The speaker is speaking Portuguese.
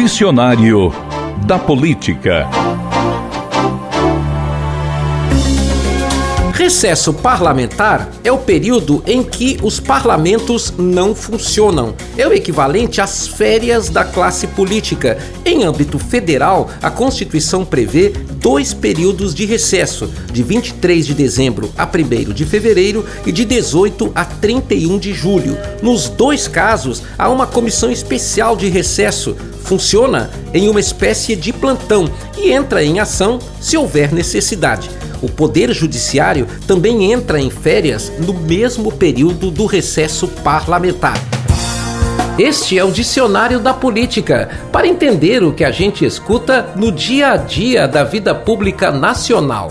Dicionário da Política. Recesso parlamentar é o período em que os parlamentos não funcionam. É o equivalente às férias da classe política. Em âmbito federal, a Constituição prevê dois períodos de recesso, de 23 de dezembro a 1 de fevereiro e de 18 a 31 de julho. Nos dois casos, há uma comissão especial de recesso. Funciona em uma espécie de plantão e entra em ação se houver necessidade. O Poder Judiciário também entra em férias no mesmo período do recesso parlamentar. Este é o Dicionário da Política, para entender o que a gente escuta no dia a dia da vida pública nacional.